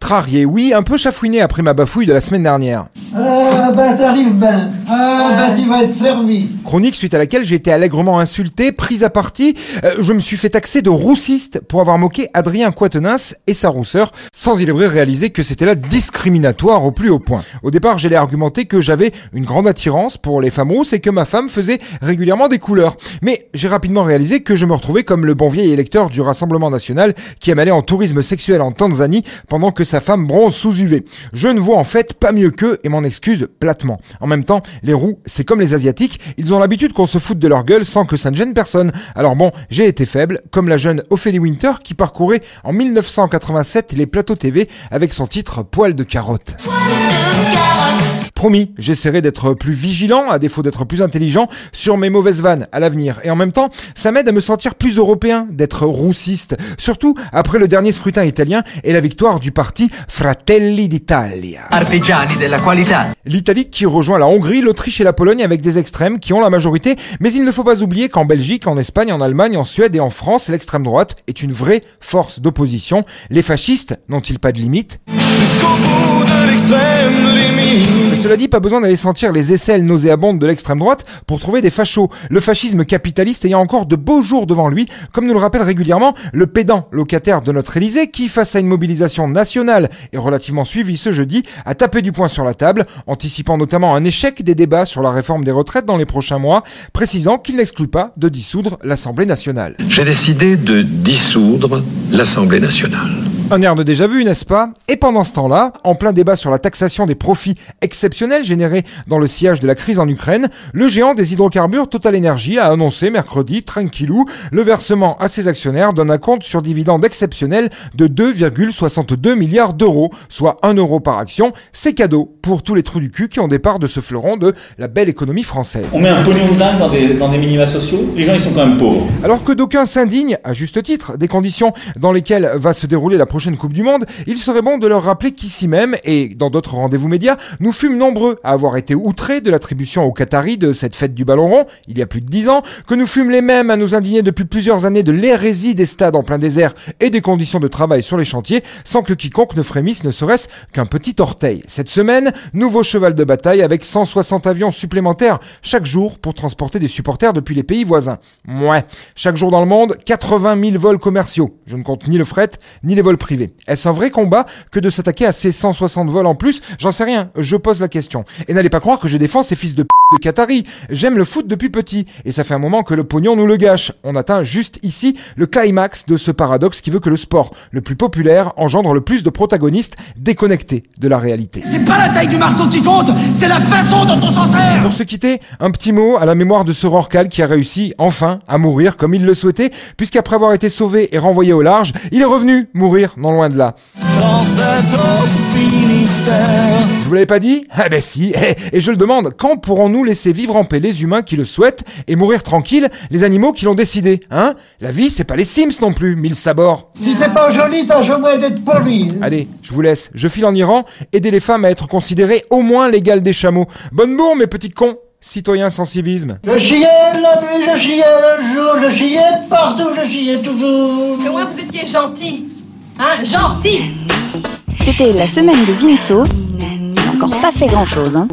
Trarié, oui, un peu chafouiné après ma bafouille de la semaine dernière. Ah, bah t'arrives ben. Ah, bah tu vas être servi. Chronique suite à laquelle j'ai été allègrement insulté, prise à partie. Euh, je me suis fait taxer de roussiste pour avoir moqué Adrien Quatennens et sa rousseur, sans il est vrai réaliser que c'était là discriminatoire au plus haut point. Au départ, j'allais argumenter que j'avais une grande attirance pour les femmes rousses et que ma femme faisait régulièrement des couleurs. Mais j'ai rapidement réalisé que je me retrouvais comme le bon vieil électeur du Rassemblement National qui aime aller en tourisme sexuel en Tanzanie pendant que sa femme bronze sous UV. Je ne vois en fait pas mieux qu'eux et m'en excuse platement. En même temps, les roux, c'est comme les asiatiques, ils ont l'habitude qu'on se foute de leur gueule sans que ça ne gêne personne. Alors bon, j'ai été faible, comme la jeune Ophélie Winter qui parcourait en 1987 les plateaux TV avec son titre Poil de carotte. Promis, j'essaierai d'être plus vigilant, à défaut d'être plus intelligent, sur mes mauvaises vannes à l'avenir. Et en même temps, ça m'aide à me sentir plus européen, d'être roussiste. Surtout après le dernier scrutin italien et la victoire du parti Fratelli d'Italia. Artigiani della qualità. L'Italie qui rejoint la Hongrie, l'Autriche et la Pologne avec des extrêmes qui ont la majorité. Mais il ne faut pas oublier qu'en Belgique, en Espagne, en Allemagne, en Suède et en France, l'extrême droite est une vraie force d'opposition. Les fascistes n'ont-ils pas de limite Jusqu'au bout de l'extrême limite. Cela dit, pas besoin d'aller sentir les aisselles nauséabondes de l'extrême droite pour trouver des fachos. Le fascisme capitaliste ayant encore de beaux jours devant lui, comme nous le rappelle régulièrement le pédant locataire de notre Élysée qui, face à une mobilisation nationale et relativement suivie ce jeudi, a tapé du poing sur la table, anticipant notamment un échec des débats sur la réforme des retraites dans les prochains mois, précisant qu'il n'exclut pas de dissoudre l'Assemblée nationale. J'ai décidé de dissoudre l'Assemblée nationale. Un air de déjà vu, n'est-ce pas? Et pendant ce temps-là, en plein débat sur la taxation des profits exceptionnels générés dans le sillage de la crise en Ukraine, le géant des hydrocarbures Total Energy a annoncé mercredi, tranquillou, le versement à ses actionnaires d'un acompte sur dividende exceptionnel de 2,62 milliards d'euros, soit 1 euro par action. C'est cadeau pour tous les trous du cul qui ont des parts de ce fleuron de la belle économie française. On met un pognon de dingue dans des, dans des minima sociaux, les gens ils sont quand même pauvres. Alors que d'aucuns s'indignent, à juste titre, des conditions dans lesquelles va se dérouler la prochaine Coupe du Monde, il serait bon de leur rappeler qu'ici même, et dans d'autres rendez-vous médias, nous fûmes nombreux à avoir été outrés de l'attribution aux Qataris de cette fête du ballon rond, il y a plus de dix ans, que nous fûmes les mêmes à nous indigner depuis plusieurs années de l'hérésie des stades en plein désert et des conditions de travail sur les chantiers, sans que quiconque ne frémisse ne serait-ce qu'un petit orteil. Cette semaine, nouveau cheval de bataille avec 160 avions supplémentaires chaque jour pour transporter des supporters depuis les pays voisins. Mouais. Chaque jour dans le monde, 80 000 vols commerciaux. Je ne compte ni le fret, ni les vols privés. Est-ce un vrai combat que de s'attaquer à ces 160 vols en plus? J'en sais rien, je pose la question. Et n'allez pas croire que je défends ces fils de p de Qatari. J'aime le foot depuis petit, et ça fait un moment que le pognon nous le gâche. On atteint juste ici le climax de ce paradoxe qui veut que le sport le plus populaire engendre le plus de protagonistes déconnectés de la réalité. C'est pas la taille du marteau qui compte, c'est la façon dont on s'en sert. Pour se quitter, un petit mot à la mémoire de ce Rorcal qui a réussi, enfin, à mourir comme il le souhaitait, puisqu'après avoir été sauvé et renvoyé au large, il est revenu mourir non loin de là. Dans cet autre Finistère. Je vous l'avais pas dit? Ah ben si, et, et je le demande, quand pourrons-nous laisser vivre en paix les humains qui le souhaitent et mourir tranquilles les animaux qui l'ont décidé Hein? La vie, c'est pas les Sims non plus, mille sabords Si t'es pas joli, t'as jamais d'être poli. Allez, je vous laisse, je file en Iran, aider les femmes à être considérées au moins l'égale des chameaux. Bonne bourre, mes petits cons Citoyens sans civisme. Je chiais la nuit, je chiais le jour, je chiais partout, je chiais toujours. Que moi, vous étiez gentil. Hein, gentil C'était la semaine de Vinceau. Encore pas fait grand-chose. Hein.